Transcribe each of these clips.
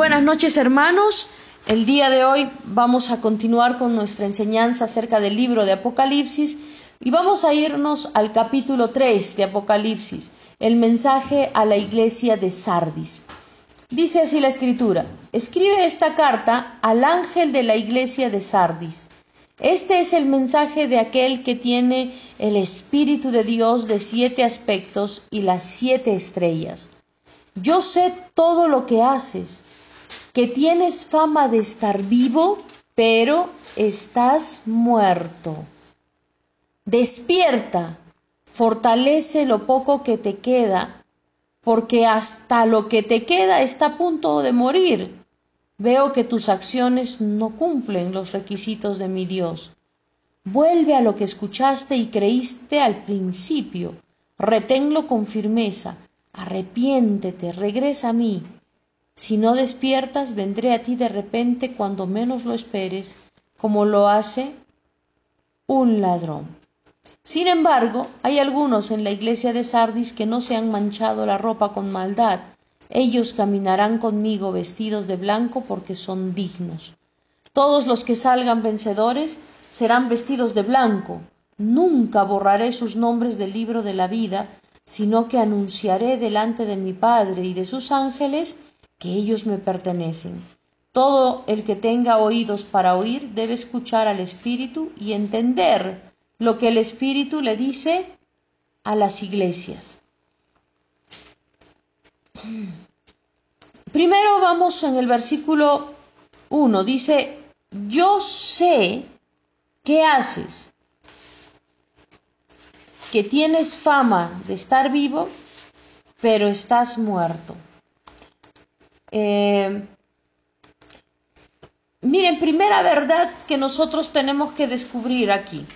Buenas noches hermanos. El día de hoy vamos a continuar con nuestra enseñanza acerca del libro de Apocalipsis y vamos a irnos al capítulo 3 de Apocalipsis, el mensaje a la iglesia de Sardis. Dice así la escritura, escribe esta carta al ángel de la iglesia de Sardis. Este es el mensaje de aquel que tiene el Espíritu de Dios de siete aspectos y las siete estrellas. Yo sé todo lo que haces, que tienes fama de estar vivo, pero estás muerto. Despierta, fortalece lo poco que te queda, porque hasta lo que te queda está a punto de morir. Veo que tus acciones no cumplen los requisitos de mi Dios. Vuelve a lo que escuchaste y creíste al principio. Reténlo con firmeza. Arrepiéntete, regresa a mí. Si no despiertas, vendré a ti de repente cuando menos lo esperes, como lo hace un ladrón. Sin embargo, hay algunos en la iglesia de Sardis que no se han manchado la ropa con maldad. Ellos caminarán conmigo vestidos de blanco porque son dignos. Todos los que salgan vencedores serán vestidos de blanco. Nunca borraré sus nombres del libro de la vida, sino que anunciaré delante de mi Padre y de sus ángeles que ellos me pertenecen. Todo el que tenga oídos para oír debe escuchar al Espíritu y entender lo que el Espíritu le dice a las iglesias. Primero vamos en el versículo 1, dice, yo sé qué haces, que tienes fama de estar vivo, pero estás muerto. Eh, miren, primera verdad que nosotros tenemos que descubrir aquí.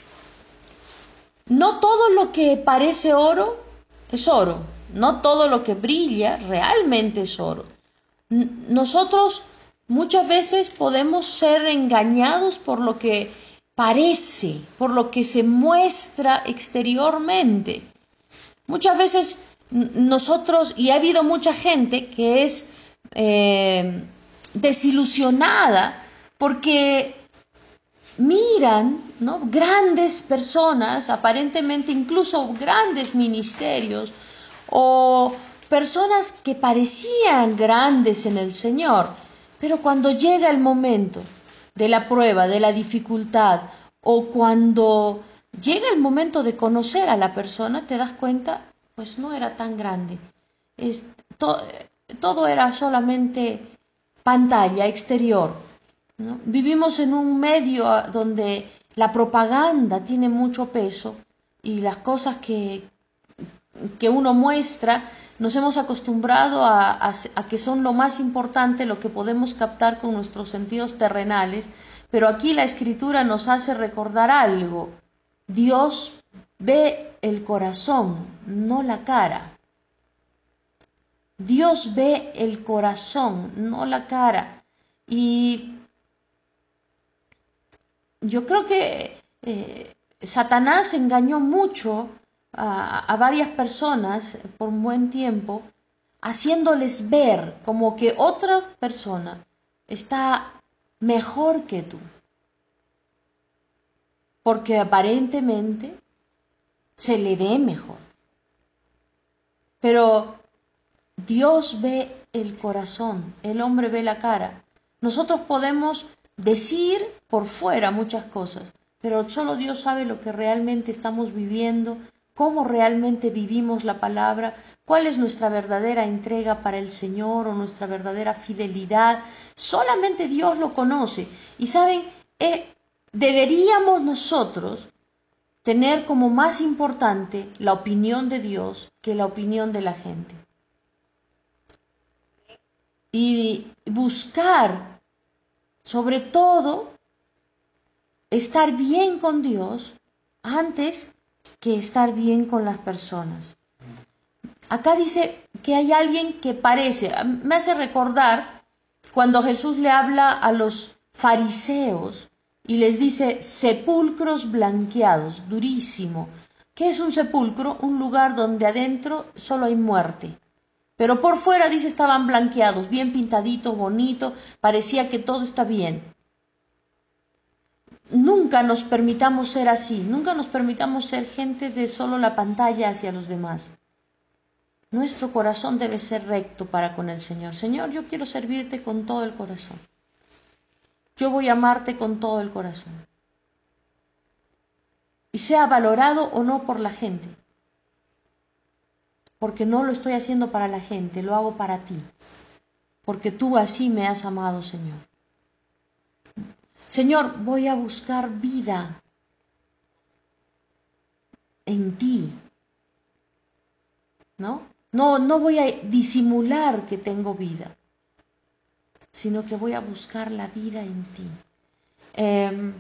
No todo lo que parece oro es oro, no todo lo que brilla realmente es oro. Nosotros muchas veces podemos ser engañados por lo que parece, por lo que se muestra exteriormente. Muchas veces nosotros, y ha habido mucha gente que es eh, desilusionada porque miran ¿no? grandes personas, aparentemente incluso grandes ministerios, o personas que parecían grandes en el Señor, pero cuando llega el momento de la prueba, de la dificultad, o cuando llega el momento de conocer a la persona, te das cuenta, pues no era tan grande. Todo era solamente pantalla exterior, Vivimos en un medio ah, donde la propaganda tiene mucho peso y las cosas que, que uno muestra nos hemos acostumbrado a, que son lo más importante, lo que podemos captar con nuestros sentidos terrenales, pero aquí la escritura nos hace recordar algo. Dios ve el corazón, no la cara. Dios ve el corazón, no la cara. Y yo creo que eh, Satanás engañó mucho a, varias personas por un buen tiempo, haciéndoles ver como que otra persona está mejor que tú. Porque aparentemente se le ve mejor. Pero Dios ve el corazón, el hombre ve la cara. Nosotros podemos decir por fuera muchas cosas, pero solo Dios sabe lo que realmente estamos viviendo, cómo realmente vivimos la palabra, cuál es nuestra verdadera entrega para el Señor o nuestra verdadera fidelidad. Solamente Dios lo conoce. Y saben, eh, deberíamos nosotros tener como más importante la opinión de Dios que la opinión de la gente. Y buscar sobre todo, estar bien con Dios antes que estar bien con las personas. Acá dice que hay alguien que parece, me hace recordar cuando Jesús le habla a los fariseos y les dice sepulcros blanqueados, durísimo. ¿Qué es un sepulcro? Un lugar donde adentro solo hay muerte. Pero por fuera, dice, estaban blanqueados, bien pintadito, bonito, parecía que todo está bien. Nunca nos permitamos ser así, nunca nos permitamos ser gente de solo la pantalla hacia los demás. Nuestro corazón debe ser recto para con el Señor. Señor, yo quiero servirte con todo el corazón. Yo voy a amarte con todo el corazón. Y sea valorado o no por la gente. Porque no lo estoy haciendo para la gente, lo hago para ti. Porque tú así me has amado, Señor. Señor, voy a buscar vida en ti. ¿No? No, no voy a disimular que tengo vida, sino que voy a buscar la vida en ti. Em,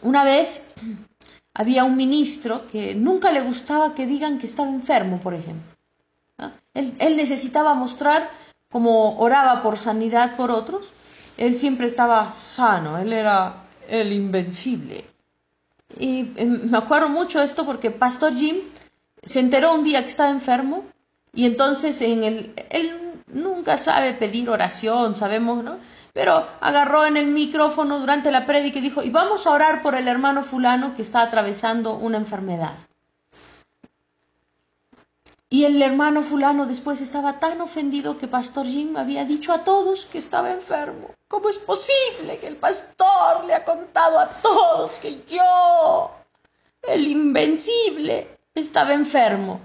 una vez había un ministro que nunca le gustaba que digan que estaba enfermo, por ejemplo. Él, necesitaba mostrar, como oraba por sanidad por otros, él siempre estaba sano, él era el invencible. Y em, me acuerdo mucho esto porque Pastor Jim se enteró un día que estaba enfermo y entonces en el, él nunca sabe pedir oración, sabemos, ¿no? Pero agarró en el micrófono durante la prédica y dijo, y vamos a orar por el hermano fulano que está atravesando una enfermedad. Y el hermano fulano después estaba tan ofendido que Pastor Jim había dicho a todos que estaba enfermo. ¿Cómo es posible que el pastor le ha contado a todos que yo, el invencible, estaba enfermo?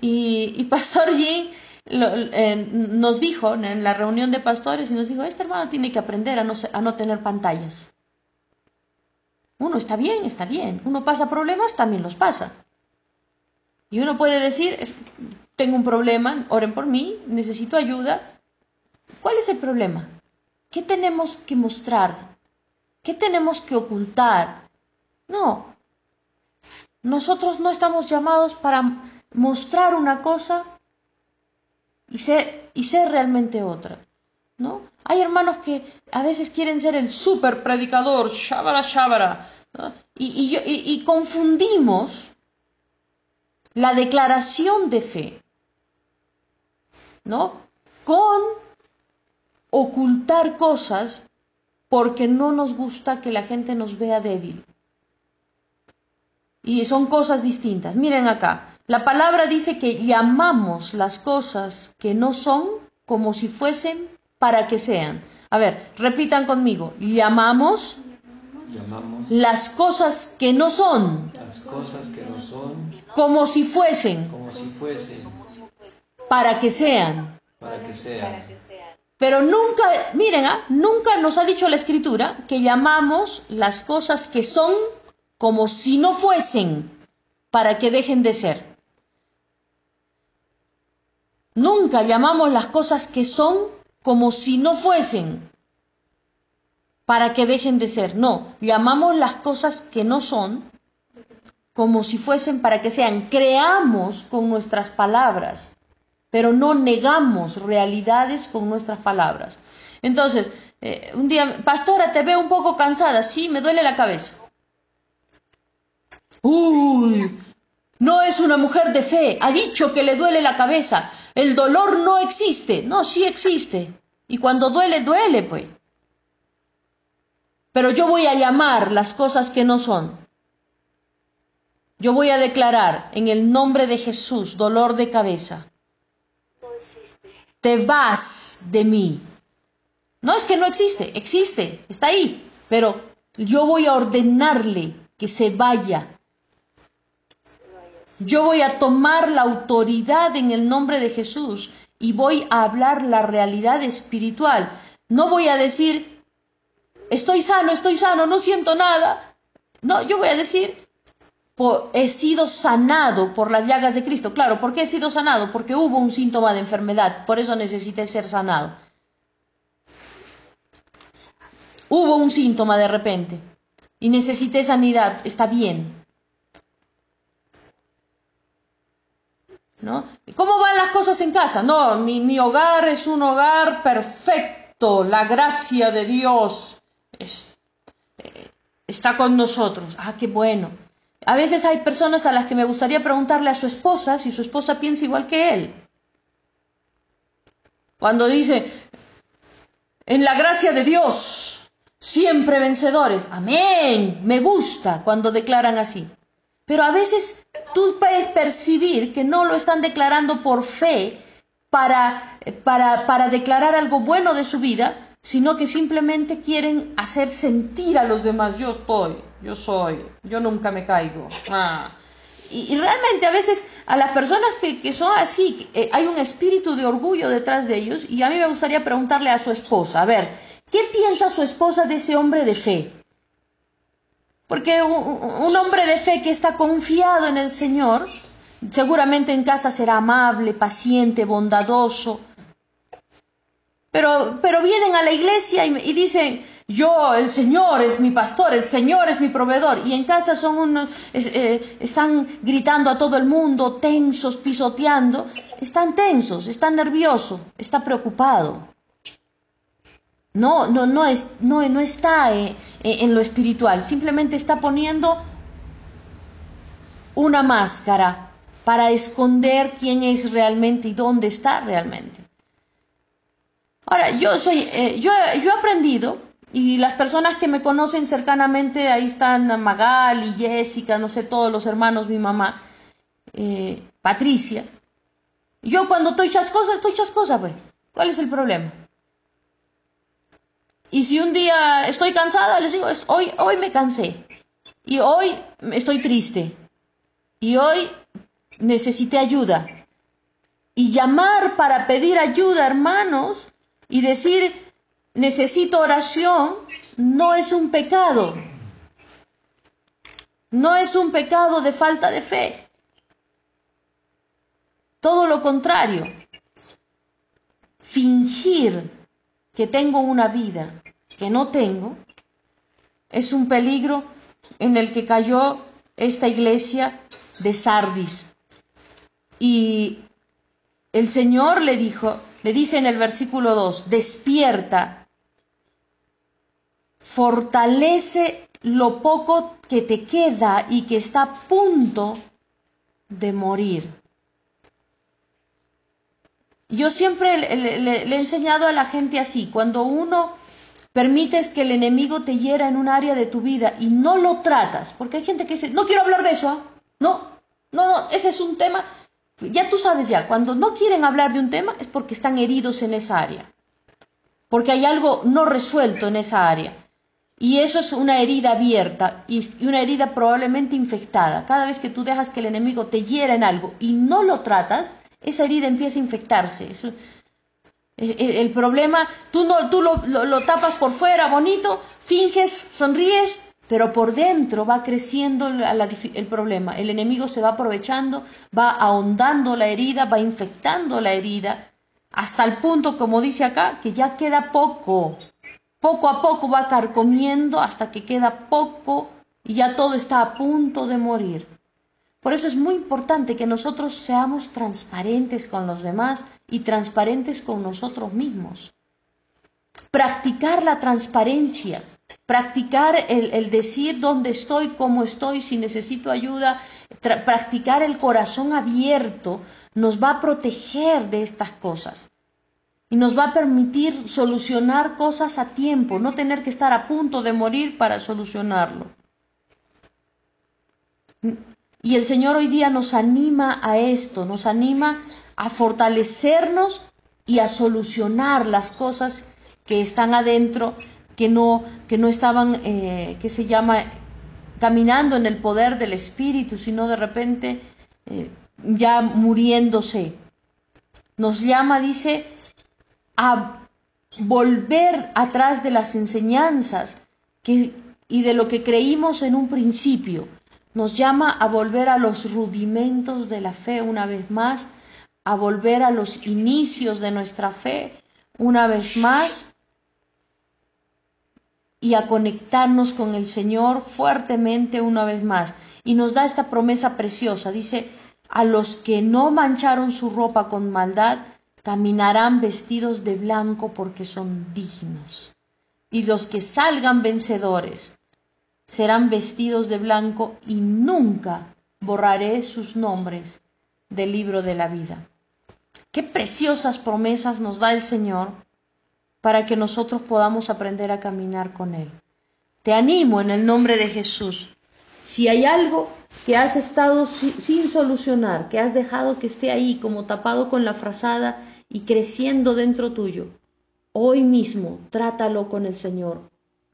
Y, Pastor Jim eh, nos dijo en la reunión de pastores y nos dijo, este hermano tiene que aprender a no, a no tener pantallas. Uno está bien, está bien. Uno pasa problemas, también los pasa. Y uno puede decir, tengo un problema, oren por mí, necesito ayuda. ¿Cuál es el problema? ¿Qué tenemos que mostrar? ¿Qué tenemos que ocultar? No. Nosotros no estamos llamados para mostrar una cosa y ser, y ser realmente otra. ¿No? Hay hermanos que a veces quieren ser el super predicador, shabara, shabara, y, y confundimos la declaración de fe, ¿no? Con ocultar cosas porque no nos gusta que la gente nos vea débil. Y son cosas distintas. Miren acá, la palabra dice que llamamos las cosas que no son como si fuesen para que sean. A ver, repitan conmigo, llamamos, las cosas que no son, las cosas que no son como si fuesen, como si fuesen para que sean. Para que sean. Pero nunca, miren, ¿ah? nunca nos ha dicho la escritura que llamamos las cosas que son como si no fuesen para que dejen de ser. Nunca llamamos las cosas que son como si no fuesen para que dejen de ser. No, llamamos las cosas que no son como si fuesen para que sean. Creamos con nuestras palabras, pero no negamos realidades con nuestras palabras. Entonces, eh, un día, pastora, te veo un poco cansada, sí, me duele la cabeza. Uy, no es una mujer de fe, ha dicho que le duele la cabeza. El dolor no existe. No, sí existe. Y cuando duele, duele, pues. Pero yo voy a llamar las cosas que no son. Yo voy a declarar en el nombre de Jesús dolor de cabeza. Te vas de mí. No es que no existe, existe, está ahí, pero yo voy a ordenarle que se vaya. Yo voy a tomar la autoridad en el nombre de Jesús y voy a hablar la realidad espiritual. No voy a decir, estoy sano, estoy sano, no siento nada. No, yo voy a decir, he sido sanado por las llagas de Cristo. Claro, ¿por qué he sido sanado? Porque hubo un síntoma de enfermedad, por eso necesité ser sanado. Hubo un síntoma de repente y necesité sanidad, está bien. ¿No? ¿Cómo van las cosas en casa? No, mi, mi hogar es un hogar perfecto, la gracia de Dios eh, está con nosotros. Ah, qué bueno. A veces hay personas a las que me gustaría preguntarle a su esposa si su esposa piensa igual que él. Cuando dice, en la gracia de Dios, siempre vencedores. Amén. Me gusta cuando declaran así. Pero a veces tú puedes percibir que no lo están declarando por fe para, para, para declarar algo bueno de su vida, sino que simplemente quieren hacer sentir a los demás, yo estoy, yo soy, yo nunca me caigo. Ah. Y, realmente a veces a las personas que, son así, eh, hay un espíritu de orgullo detrás de ellos y a mí me gustaría preguntarle a su esposa, a ver, ¿qué piensa su esposa de ese hombre de fe? Porque un hombre de fe que está confiado en el Señor, seguramente en casa será amable, paciente, bondadoso, pero, pero vienen a la iglesia y, dicen, yo, el Señor es mi pastor, el Señor es mi proveedor. Y en casa son unos, eh, están gritando a todo el mundo, tensos, pisoteando. Están tensos, están nerviosos, está preocupado. No, no, no, es, no, no está eh, en lo espiritual, simplemente está poniendo una máscara para esconder quién es realmente y dónde está realmente. Ahora, yo soy, eh, yo, yo he aprendido, y las personas que me conocen cercanamente, ahí están Magal y Jessica, no sé, todos los hermanos, mi mamá, eh, Patricia. Yo cuando estoy chascosa, estoy chascosa, pues. ¿Cuál es el problema? Y si un día estoy cansada, les digo, hoy, hoy me cansé. Y hoy estoy triste. Y hoy necesité ayuda. Y llamar para pedir ayuda, hermanos, y decir necesito oración no es un pecado. No es un pecado de falta de fe. Todo lo contrario. Fingir que tengo una vida que no tengo es un peligro en el que cayó esta iglesia de Sardis. Y el Señor le dijo, le dice en el versículo 2, despierta, fortalece lo poco que te queda y que está a punto de morir. Yo siempre le, he enseñado a la gente así, cuando uno permites que el enemigo te hiera en un área de tu vida y no lo tratas, porque hay gente que dice, no quiero hablar de eso, ¿ah? no, no, no, ese es un tema, ya tú sabes ya, cuando no quieren hablar de un tema es porque están heridos en esa área, porque hay algo no resuelto en esa área. Y eso es una herida abierta y una herida probablemente infectada. Cada vez que tú dejas que el enemigo te hiera en algo y no lo tratas, esa herida empieza a infectarse. el, problema, tú, no, tú lo, lo tapas por fuera, bonito, finges, sonríes, pero por dentro va creciendo el problema. El enemigo se va aprovechando, va ahondando la herida, va infectando la herida, hasta el punto, como dice acá, que ya queda poco. Poco a poco va carcomiendo hasta que queda poco y ya todo está a punto de morir. Por eso es muy importante que nosotros seamos transparentes con los demás y transparentes con nosotros mismos. Practicar la transparencia, practicar el, decir dónde estoy, cómo estoy, si necesito ayuda, practicar el corazón abierto nos va a proteger de estas cosas y nos va a permitir solucionar cosas a tiempo, no tener que estar a punto de morir para solucionarlo. Y el Señor hoy día nos anima a esto, nos anima a fortalecernos y a solucionar las cosas que están adentro que no, que no estaban, eh, que se llama, caminando en el poder del Espíritu, sino de repente eh, ya muriéndose. Nos llama, dice, a volver atrás de las enseñanzas que, y de lo que creímos en un principio. Nos llama a volver a los rudimentos de la fe una vez más, a volver a los inicios de nuestra fe una vez más y a conectarnos con el Señor fuertemente una vez más. Y nos da esta promesa preciosa. Dice, a los que no mancharon su ropa con maldad, caminarán vestidos de blanco porque son dignos. Y los que salgan vencedores serán vestidos de blanco y nunca borraré sus nombres del libro de la vida. Qué preciosas promesas nos da el Señor para que nosotros podamos aprender a caminar con Él. Te animo en el nombre de Jesús. Si hay algo que has estado sin solucionar, que has dejado que esté ahí como tapado con la frazada y creciendo dentro tuyo, hoy mismo trátalo con el Señor.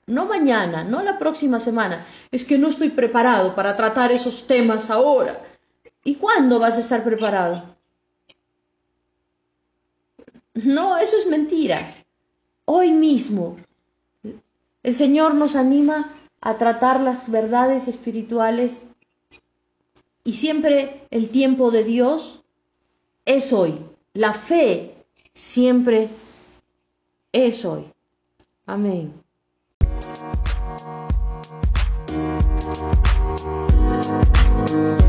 No mañana, no la próxima semana. Es que no estoy preparado para tratar esos temas ahora. ¿Y cuándo vas a estar preparado? No, eso es mentira. Hoy mismo. El Señor nos anima a tratar las verdades espirituales y siempre el tiempo de Dios es hoy. La fe siempre es hoy. Amén. Bye.